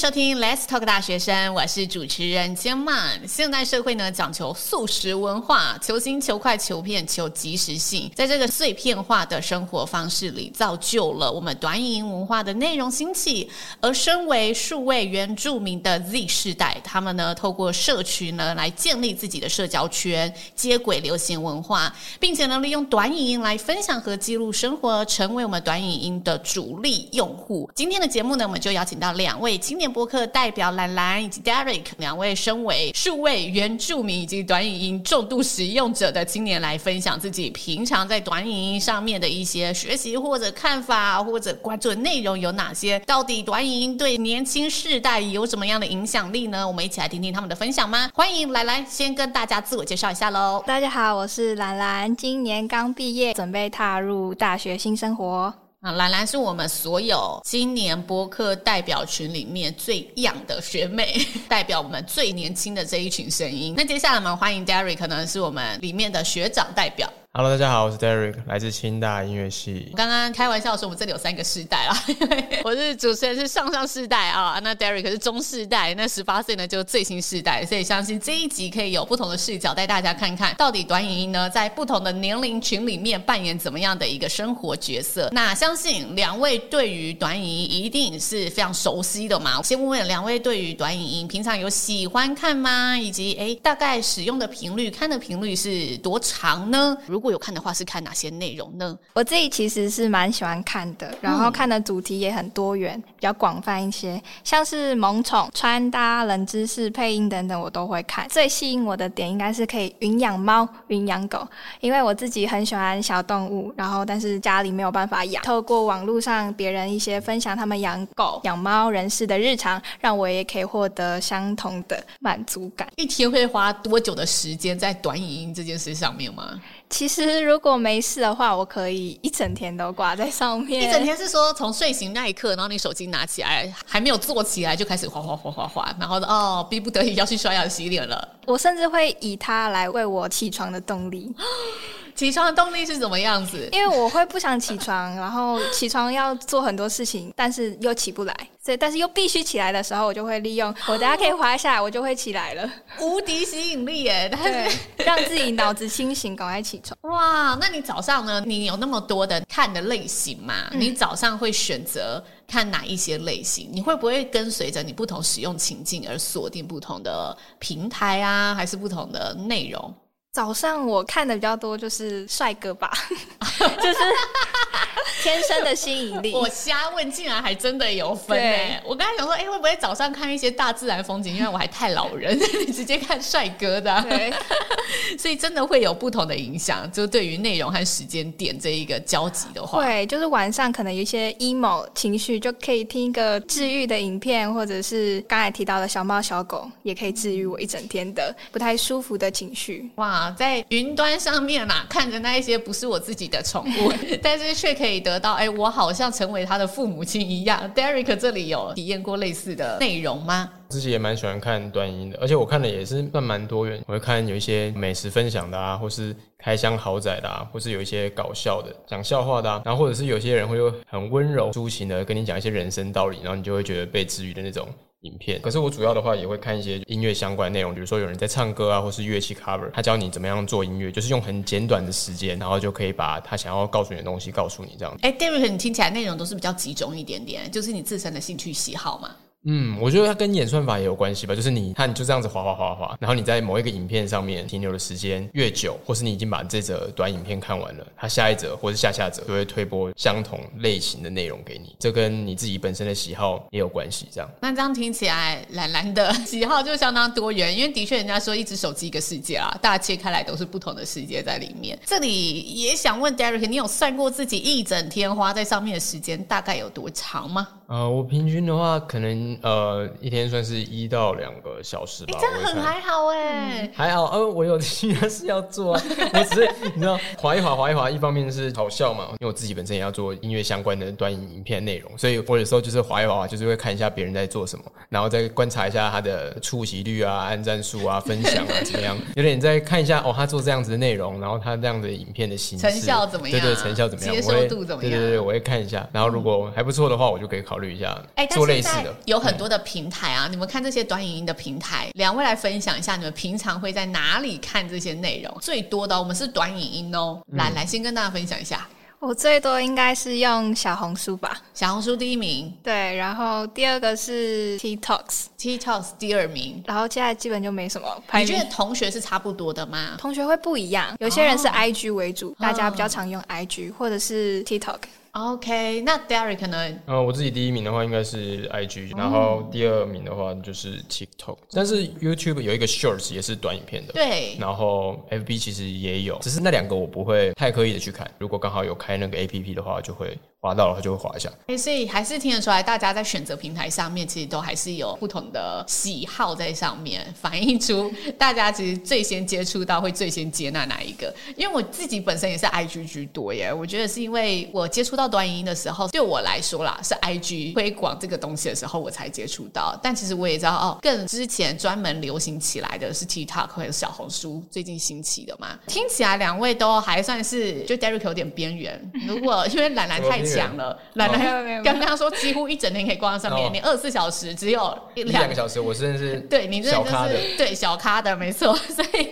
收听 Let's Talk 大学生，我是主持人千曼。现代社会呢，讲求速食文化，求新、求快、求变、求即时性，在这个碎片化的生活方式里，造就了我们短影音文化的内容兴起。而身为数位原住民的 Z 世代，他们呢，透过社群呢，来建立自己的社交圈，接轨流行文化，并且呢，利用短影音来分享和记录生活，成为我们短影音的主力用户。今天的节目呢，我们就邀请到两位。青年播客代表兰兰以及 Derek 两位身为数位原住民以及短影音重度使用者的青年来分享自己平常在短影音上面的一些学习或者看法或者关注的内容有哪些？到底短影音对年轻世代有什么样的影响力呢？我们一起来听听他们的分享吗？欢迎兰兰先跟大家自我介绍一下喽。大家好，我是兰兰，今年刚毕业，准备踏入大学新生活。啊，兰兰是我们所有今年播客代表群里面最 young 的学妹，代表我们最年轻的这一群声音。那接下来我们欢迎 Derek，可能是我们里面的学长代表。Hello，大家好，我是 Derek，来自清大音乐系。刚刚开玩笑说，我们这里有三个世代啊，因为我是主持人，是上上世代啊，那 Derek 是中世代，那十八岁呢就是最新世代，所以相信这一集可以有不同的视角带大家看看到底短影音呢在不同的年龄群里面扮演怎么样的一个生活角色。那相信两位对于短影音一定是非常熟悉的嘛。先问问两位对于短影音平常有喜欢看吗？以及哎大概使用的频率、看的频率是多长呢？如如果有看的话，是看哪些内容呢？我自己其实是蛮喜欢看的，然后看的主题也很多元，比较广泛一些，像是萌宠、穿搭、冷知识、配音等等，我都会看。最吸引我的点应该是可以云养猫、云养狗，因为我自己很喜欢小动物，然后但是家里没有办法养。透过网络上别人一些分享他们养狗、养猫人士的日常，让我也可以获得相同的满足感。一天会花多久的时间在短影音这件事上面吗？其实如果没事的话，我可以一整天都挂在上面。一整天是说从睡醒那一刻，然后你手机拿起来，还没有坐起来就开始滑滑滑滑滑，然后哦，逼不得已要去刷牙洗脸了。我甚至会以它来为我起床的动力。起床的动力是什么样子？因为我会不想起床，然后起床要做很多事情，但是又起不来，所以但是又必须起来的时候，我就会利用 我等下可以滑下来，我就会起来了。无敌吸引力耶！但是，让自己脑子清醒，赶快起床。哇，那你早上呢？你有那么多的看的类型吗？嗯、你早上会选择看哪一些类型？你会不会跟随着你不同使用情境而锁定不同的平台啊，还是不同的内容？早上我看的比较多，就是帅哥吧，就是 天生的吸引力。我瞎问，竟然还真的有分哎！我刚才想说，哎、欸，会不会早上看一些大自然风景？因为我还太老人，你直接看帅哥的，对，所以真的会有不同的影响。就对于内容和时间点这一个交集的话，对，就是晚上可能有一些 emo 情绪，就可以听一个治愈的影片，或者是刚才提到的小猫小狗，也可以治愈我一整天的不太舒服的情绪。哇！啊，在云端上面啊，看着那一些不是我自己的宠物，但是却可以可以得到，哎，我好像成为他的父母亲一样。Derek 这里有体验过类似的内容吗？自己也蛮喜欢看短音的，而且我看的也是算蛮多元。我会看有一些美食分享的啊，或是开箱豪宅的啊，或是有一些搞笑的讲笑话的啊，然后或者是有些人会有很温柔抒情的跟你讲一些人生道理，然后你就会觉得被治愈的那种。影片，可是我主要的话也会看一些音乐相关内容，比如说有人在唱歌啊，或是乐器 cover，他教你怎么样做音乐，就是用很简短的时间，然后就可以把他想要告诉你的东西告诉你这样。哎，Derek，你听起来内容都是比较集中一点点，就是你自身的兴趣喜好嘛？嗯，我觉得它跟演算法也有关系吧。就是你看，就这样子滑滑滑滑，然后你在某一个影片上面停留的时间越久，或是你已经把这则短影片看完了，它下一则或是下下则就会推播相同类型的内容给你。这跟你自己本身的喜好也有关系。这样，那这样听起来，兰兰的 喜好就相当多元。因为的确，人家说一只手机一个世界啊，大家切开来都是不同的世界在里面。这里也想问 Derek，你有算过自己一整天花在上面的时间大概有多长吗？呃，我平均的话，可能呃一天算是一到两个小时吧。欸、这样很还好哎、嗯，还好。呃，我有其他事要做啊，我只是你知道，划一划划一划，一方面是好笑嘛，因为我自己本身也要做音乐相关的短影影片内容，所以我有时候就是划一划，就是会看一下别人在做什么，然后再观察一下他的触及率啊、按赞数啊、分享啊怎么样，有点再看一下哦，他做这样子的内容，然后他这样的影片的形式，成效怎么样？对对，成效怎么样？接受度怎么样？对对对，我会看一下，然后如果还不错的话，我就可以考虑。虑一下，哎，做类似的，有很多的平台啊，嗯、你们看这些短影音的平台，两位来分享一下，你们平常会在哪里看这些内容？最多的我们是短影音哦，嗯、来来先跟大家分享一下。我最多应该是用小红书吧，小红书第一名，对，然后第二个是 TikToks，TikToks 第二名，然后现在基本就没什么。你觉得同学是差不多的吗？同学会不一样，有些人是 IG 为主，哦、大家比较常用 IG、哦、或者是 TikTok。OK，那 Derek 呢？呃，我自己第一名的话应该是 IG，然后第二名的话就是 TikTok，但是 YouTube 有一个 Shorts 也是短影片的，对。然后 FB 其实也有，只是那两个我不会太刻意的去看，如果刚好有开那个 APP 的话，就会。滑到了，他就会滑一下。欸，所以还是听得出来，大家在选择平台上面，其实都还是有不同的喜好在上面，反映出 大家其实最先接触到会最先接纳哪一个。因为我自己本身也是 IG 居多耶，我觉得是因为我接触到短影音的时候，对我来说啦，是 IG 推广这个东西的时候我才接触到。但其实我也知道哦，更之前专门流行起来的是 TikTok 或者小红书，最近兴起的嘛。听起来两位都还算是，就 Derek 有点边缘。如果因为懒懒太。强了，懒懒 刚刚说几乎一整天可以逛在上面，哦、你二十四小时只有一两个小时，我真的是对你真的就是对小咖的没错，所以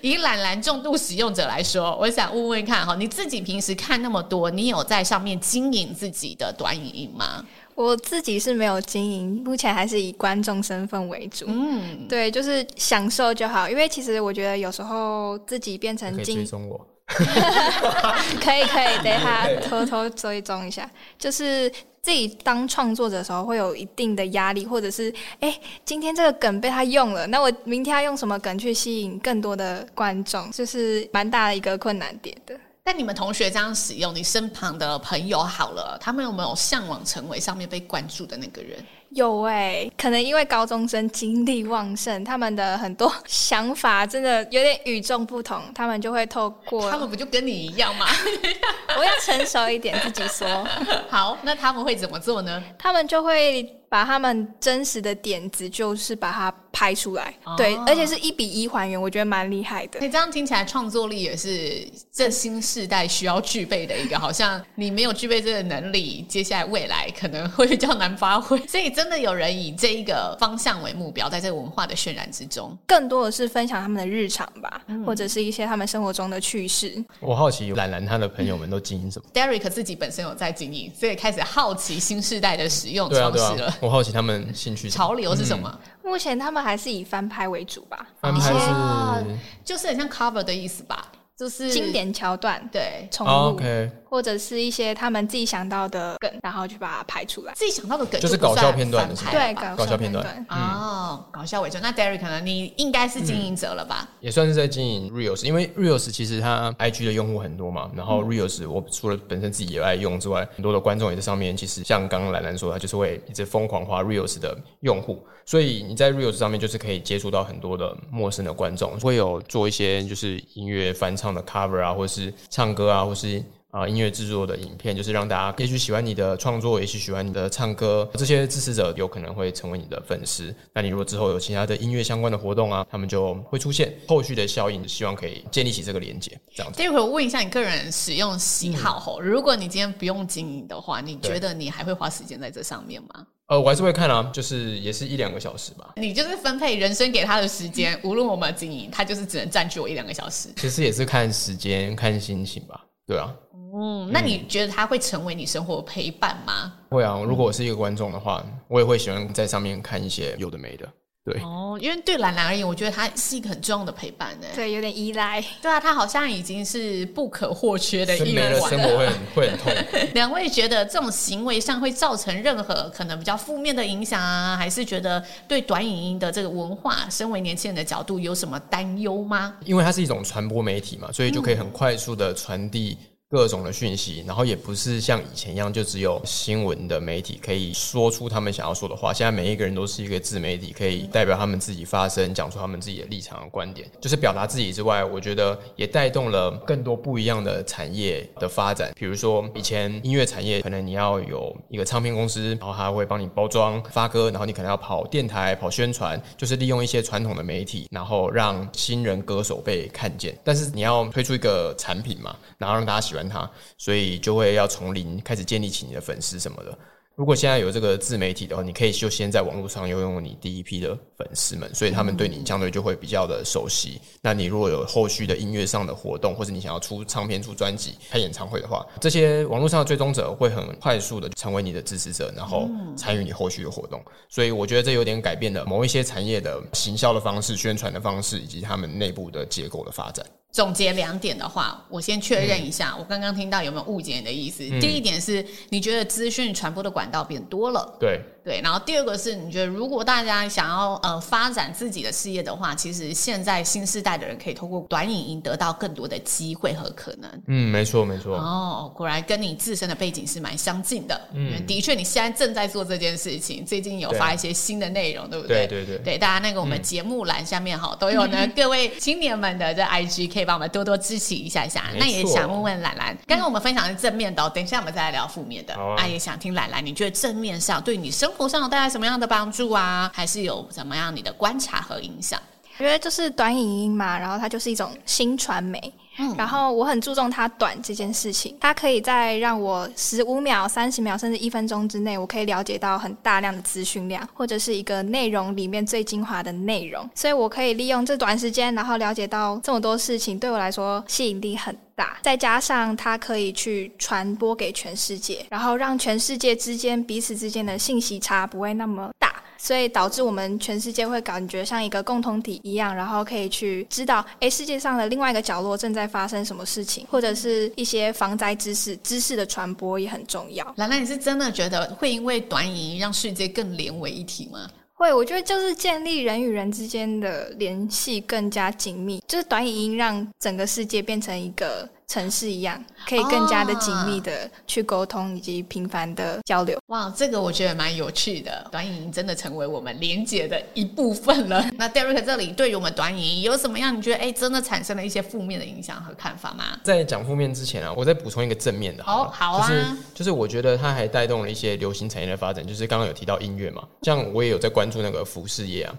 以懒懒重度使用者来说，我想问问看哈，你自己平时看那么多，你有在上面经营自己的短影音吗？我自己是没有经营，目前还是以观众身份为主。嗯，对，就是享受就好，因为其实我觉得有时候自己变成经营我。可以可以，等一下偷偷追踪一下。就是自己当创作者的时候，会有一定的压力，或者是哎、欸，今天这个梗被他用了，那我明天要用什么梗去吸引更多的观众，就是蛮大的一个困难点的。但你们同学这样使用，你身旁的朋友好了，他们有没有向往成为上面被关注的那个人？有哎、欸，可能因为高中生精力旺盛，他们的很多想法真的有点与众不同，他们就会透过他们不就跟你一样吗？我要成熟一点，自己说 好。那他们会怎么做呢？他们就会。把他们真实的点子，就是把它拍出来，哦、对，而且是一比一还原，我觉得蛮厉害的。你这样听起来，创作力也是这新世代需要具备的一个，好像你没有具备这个能力，接下来未来可能会比较难发挥。所以，真的有人以这一个方向为目标，在这个文化的渲染之中，更多的是分享他们的日常吧，嗯、或者是一些他们生活中的趣事。我好奇兰兰他的朋友们都经营什么？Derek 自己本身有在经营，所以开始好奇新世代的使用方式了。我好奇他们兴趣潮流是什么？嗯、目前他们还是以翻拍为主吧。翻拍是、啊、就是很像 cover 的意思吧？就是经典桥段，对，重录，okay. 或者是一些他们自己想到的梗，然后去把它拍出来。自己想到的梗就是搞笑片段，对，搞笑片段。哦，搞笑为主。那 Derek 可能你应该是经营者了吧？也算是在经营 Reels，因为 Reels 其实它 IG 的用户很多嘛。然后 Reels 我除了本身自己也爱用之外，很多的观众也在上面。其实像刚刚兰兰说的，就是会一直疯狂花 Reels 的用户。所以你在 Reels 上面就是可以接触到很多的陌生的观众，会有做一些就是音乐翻唱的 cover 啊，或是唱歌啊，或是。啊，音乐制作的影片就是让大家也许喜欢你的创作，也许喜欢你的唱歌，这些支持者有可能会成为你的粉丝。那你如果之后有其他的音乐相关的活动啊，他们就会出现后续的效应，希望可以建立起这个连接。这样子。待会我问一下你个人使用喜好吼，嗯、如果你今天不用经营的话，你觉得你还会花时间在这上面吗？呃，我还是会看啊，就是也是一两个小时吧。你就是分配人生给他的时间，无论我们经营，他就是只能占据我一两个小时。其实也是看时间、看心情吧。对啊。嗯，那你觉得他会成为你生活陪伴吗？会啊，如果我是一个观众的话，我也会喜欢在上面看一些有的没的。对哦，因为对兰兰而言，我觉得他是一个很重要的陪伴呢。对，有点依赖。对啊，他好像已经是不可或缺的一环。生活会很会很痛。两位觉得这种行为上会造成任何可能比较负面的影响啊？还是觉得对短影音的这个文化，身为年轻人的角度有什么担忧吗？因为它是一种传播媒体嘛，所以就可以很快速的传递。各种的讯息，然后也不是像以前一样，就只有新闻的媒体可以说出他们想要说的话。现在每一个人都是一个自媒体，可以代表他们自己发声，讲出他们自己的立场和观点，就是表达自己之外，我觉得也带动了更多不一样的产业的发展。比如说，以前音乐产业可能你要有一个唱片公司，然后他会帮你包装发歌，然后你可能要跑电台、跑宣传，就是利用一些传统的媒体，然后让新人歌手被看见。但是你要推出一个产品嘛，然后让大家喜欢。他，所以就会要从零开始建立起你的粉丝什么的。如果现在有这个自媒体的话，你可以就先在网络上拥有你第一批的粉丝们，所以他们对你相对就会比较的熟悉。嗯、那你如果有后续的音乐上的活动，或者你想要出唱片、出专辑、开演唱会的话，这些网络上的追踪者会很快速的成为你的支持者，然后参与你后续的活动。所以我觉得这有点改变了某一些产业的行销的方式、宣传的方式，以及他们内部的结构的发展。总结两点的话，我先确认一下，嗯、我刚刚听到有没有误解你的意思？嗯、第一点是你觉得资讯传播的管道变多了，对对。然后第二个是你觉得如果大家想要呃发展自己的事业的话，其实现在新时代的人可以通过短影音得到更多的机会和可能。嗯，没错没错。哦，果然跟你自身的背景是蛮相近的。嗯，的确，你现在正在做这件事情，最近有发一些新的内容，对，对不对？对对对。对大家那个我们节目栏下面哈、嗯、都有呢，各位青年们的这 IG 可以帮我们多多支持。一下一下，那也想问问兰兰，刚刚我们分享的是正面的，等一下我们再来聊负面的。啊，也想听兰兰，你觉得正面上对你生活上有带来什么样的帮助啊？还是有怎么样你的观察和影响？我觉得就是短影音嘛，然后它就是一种新传媒。嗯，然后我很注重它短这件事情，它可以在让我十五秒、三十秒甚至一分钟之内，我可以了解到很大量的资讯量，或者是一个内容里面最精华的内容，所以我可以利用这短时间，然后了解到这么多事情，对我来说吸引力很大。再加上它可以去传播给全世界，然后让全世界之间彼此之间的信息差不会那么大。所以导致我们全世界会感觉像一个共同体一样，然后可以去知道，诶，世界上的另外一个角落正在发生什么事情，或者是一些防灾知识，知识的传播也很重要。兰兰，你是真的觉得会因为短影音让世界更连为一体吗？会，我觉得就是建立人与人之间的联系更加紧密，就是短影音让整个世界变成一个。城市一样，可以更加的紧密的去沟通以及频繁的交流。哇，这个我觉得蛮有趣的。短影音真的成为我们连接的一部分了。那 Derek 这里对于我们短影音有什么样？你觉得哎，真的产生了一些负面的影响和看法吗？在讲负面之前啊，我再补充一个正面的好。好，好啊。就是就是，我觉得它还带动了一些流行产业的发展。就是刚刚有提到音乐嘛，像我也有在关注那个服饰业啊。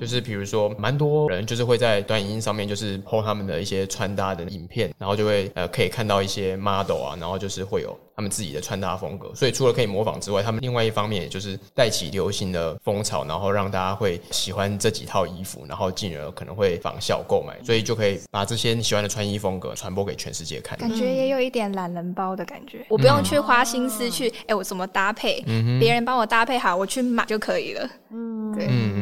就是比如说，蛮多人就是会在短影音上面就是 po 他们的一些穿搭的影片，然后就会呃可以看到一些 model 啊，然后就是会有他们自己的穿搭风格。所以除了可以模仿之外，他们另外一方面也就是带起流行的风潮，然后让大家会喜欢这几套衣服，然后进而可能会仿效购买，所以就可以把这些你喜欢的穿衣风格传播给全世界看。感觉也有一点懒人包的感觉，我不用去花心思去哎、我怎么搭配，别人帮我搭配好，我去买就可以了。嗯，对，嗯嗯。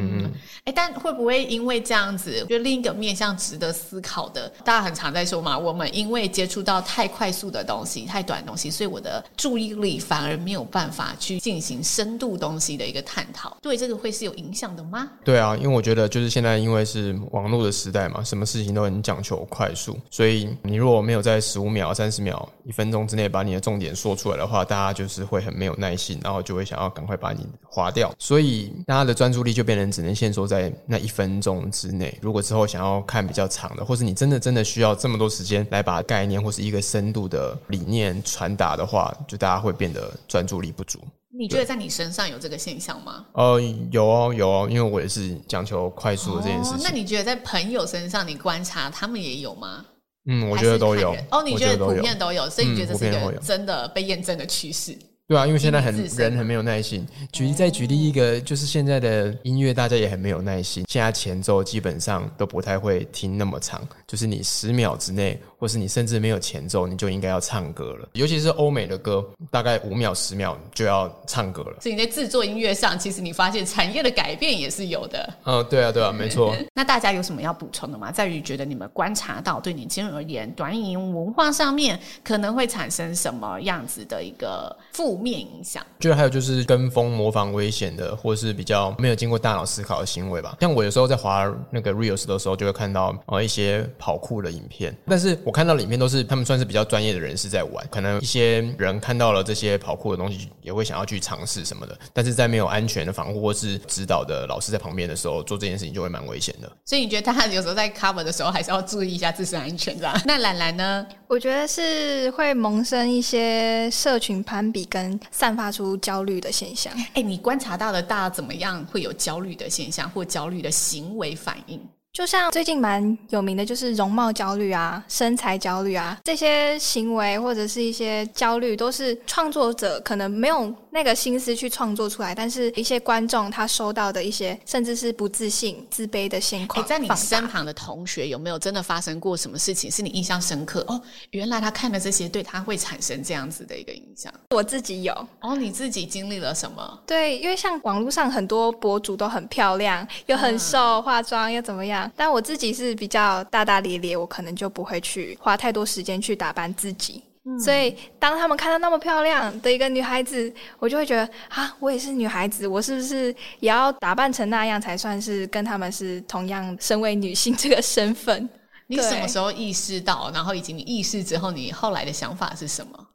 哎，但会不会因为这样子，就另一个面向值得思考的？大家很常在说嘛，我们因为接触到太快速的东西、太短的东西，所以我的注意力反而没有办法去进行深度东西的一个探讨。对这个会是有影响的吗？对啊，因为我觉得就是现在因为是网络的时代嘛，什么事情都很讲求快速，所以你如果没有在十五秒、三十秒、一分钟之内把你的重点说出来的话，大家就是会很没有耐心，然后就会想要赶快把你划掉，所以大家的专注力就变成只能限缩在。在那一分钟之内，如果之后想要看比较长的，或是你真的真的需要这么多时间来把概念或是一个深度的理念传达的话，就大家会变得专注力不足。你觉得在你身上有这个现象吗？呃，有哦，有哦，因为我也是讲求快速的这件事情。哦，那你觉得在朋友身上，你观察他们也有吗？嗯，我觉得都有。哦，你觉得普遍都有，所以你觉得这是一个真的被验证的趋势。对啊，因为现在很人很没有耐心。举例再举例一个，就是现在的音乐，大家也很没有耐心。现在前奏基本上都不太会听那么长，就是你十秒之内，或是你甚至没有前奏，你就应该要唱歌了。尤其是欧美的歌，大概五秒、十秒就要唱歌了。所以你在制作音乐上，其实你发现产业的改变也是有的。嗯，对啊，对啊，没错。那大家有什么要补充的吗？在于觉得你们观察到，对年轻人而言，短影音文化上面可能会产生什么样子的一个负面影响，觉得还有就是跟风模仿危险的，或是比较没有经过大脑思考的行为吧。像我有时候在滑那个 Reels 的时候，就会看到啊一些跑酷的影片，但是我看到里面都是他们算是比较专业的人士在玩，可能一些人看到了这些跑酷的东西，也会想要去尝试什么的，但是在没有安全的防护或是指导的老师在旁边的时候，做这件事情就会蛮危险的。所以你觉得他有时候在 cover 的时候，还是要注意一下自身安全，是吧？那兰兰呢？我觉得是会萌生一些社群攀比跟散发出焦虑的现象。哎，你观察到的大怎么样会有焦虑的现象或焦虑的行为反应？就像最近蛮有名的，就是容貌焦虑啊、身材焦虑啊，这些行为或者是一些焦虑，都是创作者可能没有那个心思去创作出来，但是一些观众他收到的一些，甚至是不自信、自卑的现况。在你身旁的同学有没有真的发生过什么事情是你印象深刻？哦，原来他看了这些，对他会产生这样子的一个影响。我自己有。哦，你自己经历了什么？对，因为像网络上很多博主都很漂亮，又很瘦，嗯、化妆又怎么样。但我自己是比较大大咧咧，我可能就不会去花太多时间去打扮自己。嗯、所以当他们看到那么漂亮的一个女孩子，我就会觉得啊，我也是女孩子，我是不是也要打扮成那样才算是跟他们是同样身为女性这个身份？你什么时候意识到？然后以及你意识之后，你后来的想法是什么？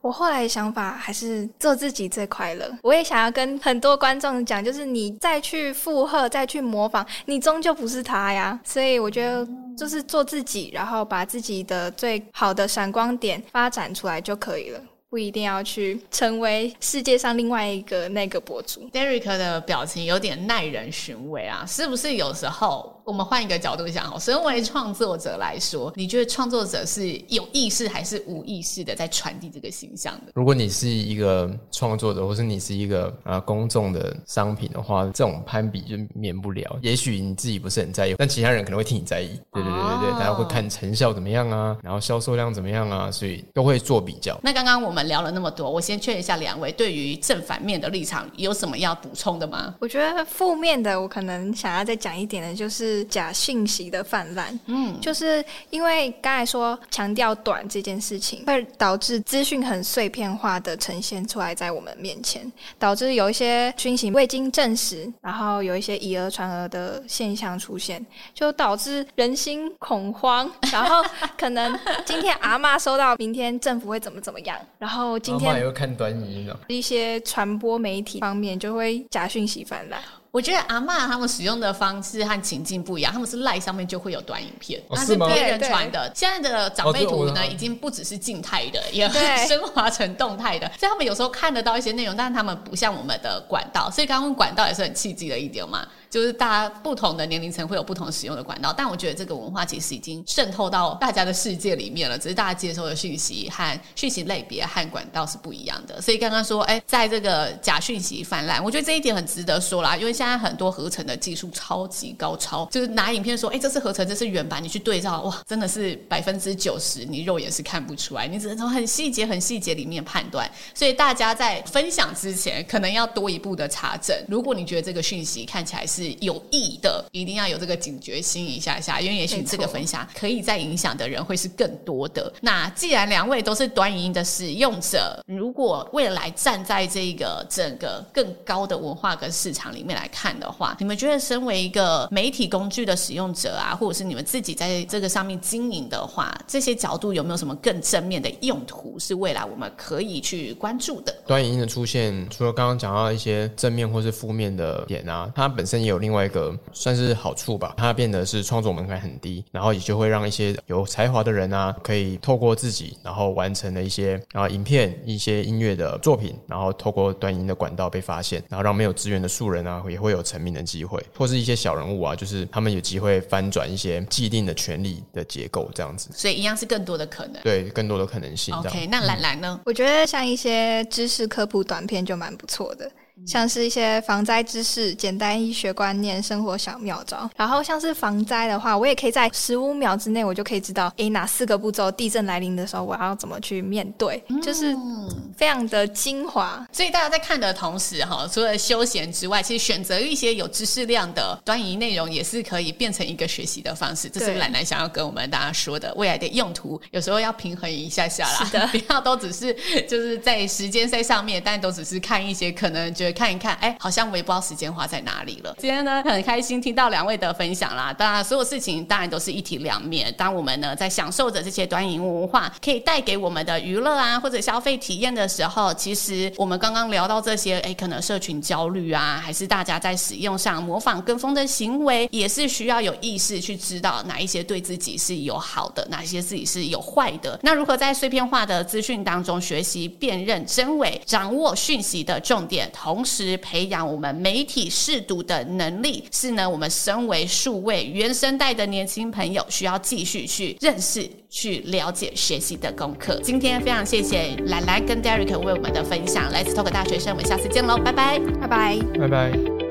我后来的想法还是做自己最快乐。我也想要跟很多观众讲，就是你再去附和、再去模仿，你终究不是他呀。所以我觉得就是做自己，然后把自己的最好的闪光点发展出来就可以了。不一定要去成为世界上另外一个那个博主。Derek 的表情有点耐人寻味啊，是不是？有时候我们换一个角度想，身为创作者来说，你觉得创作者是有意识还是无意识的在传递这个形象的？如果你是一个创作者，或是你是一个啊公众的商品的话，这种攀比就免不了。也许你自己不是很在意，但其他人可能会替你在意。对对对对对，大家会看成效怎么样啊，然后销售量怎么样啊，所以都会做比较。那刚刚我们。聊了那么多，我先确认一下两位对于正反面的立场有什么要补充的吗？我觉得负面的，我可能想要再讲一点的，就是假信息的泛滥。嗯，就是因为刚才说强调短这件事情，会导致资讯很碎片化的呈现出来在我们面前，导致有一些讯息未经证实，然后有一些以讹传讹的现象出现，就导致人心恐慌。然后可能今天阿妈收到，明天政府会怎么怎么样，然后。今天也会看短影音呢，一些传播媒体方面就会假讯息泛滥。我觉得阿妈他们使用的方式和情境不一样，他们是赖上面就会有短影片，那、哦、是别人传的。现在的长辈图呢，已经不只是静态的，也 升华成动态的，所以他们有时候看得到一些内容，但是他们不像我们的管道，所以刚刚管道也是很契机的一点嘛。就是大家不同的年龄层会有不同使用的管道，但我觉得这个文化其实已经渗透到大家的世界里面了，只是大家接收的讯息和讯息类别和管道是不一样的。所以刚刚说，哎，在这个假讯息泛滥，我觉得这一点很值得说啦，因为现在很多合成的技术超级高超，就是拿影片说，哎，这是合成，这是原版，你去对照，哇，真的是百分之九十你肉眼是看不出来，你只能从很细节、很细节里面判断。所以大家在分享之前，可能要多一步的查证。如果你觉得这个讯息看起来是是有益的，一定要有这个警觉心一下下，因为也许这个分享可以再影响的人会是更多的。那既然两位都是短影音的使用者，如果未来站在这个整个更高的文化跟市场里面来看的话，你们觉得身为一个媒体工具的使用者啊，或者是你们自己在这个上面经营的话，这些角度有没有什么更正面的用途是未来我们可以去关注的？短影音的出现，除了刚刚讲到一些正面或是负面的点啊，它本身也有另外一个算是好处吧，它变得是创作门槛很低，然后也就会让一些有才华的人啊，可以透过自己，然后完成了一些啊影片、一些音乐的作品，然后透过短音的管道被发现，然后让没有资源的素人啊，也会有成名的机会，或是一些小人物啊，就是他们有机会翻转一些既定的权利的结构，这样子。所以一样是更多的可能，对，更多的可能性。OK，那兰兰呢？我觉得像一些知识科普短片就蛮不错的。像是一些防灾知识、简单医学观念、生活小妙招。然后像是防灾的话，我也可以在十五秒之内，我就可以知道，诶，哪四个步骤，地震来临的时候，我要怎么去面对，就是非常的精华。所以大家在看的同时，哈，除了休闲之外，其实选择一些有知识量的短影音内容，也是可以变成一个学习的方式。这是兰兰想要跟我们大家说的，未来的用途有时候要平衡一下下啦，是的，不要都只是就是在时间在上面，但都只是看一些可能觉得。看一看，哎，好像我也不知道时间花在哪里了。今天呢，很开心听到两位的分享啦。当然，所有事情当然都是一体两面。当我们呢在享受着这些短影音文化可以带给我们的娱乐啊，或者消费体验的时候，其实我们刚刚聊到这些，哎，可能社群焦虑啊，还是大家在使用上模仿跟风的行为，也是需要有意识去知道哪一些对自己是有好的，哪一些自己是有坏的。那如何在碎片化的资讯当中学习辨认真伪，掌握讯息的重点，同时培养我们媒体识读的能力，是呢我们身为数位原生代的年轻朋友需要继续去认识、去了解、学习的功课。今天非常谢谢兰兰跟 Derek 为我们的分享，Let's Talk 大学生，我们下次见喽，拜拜，拜拜，拜拜。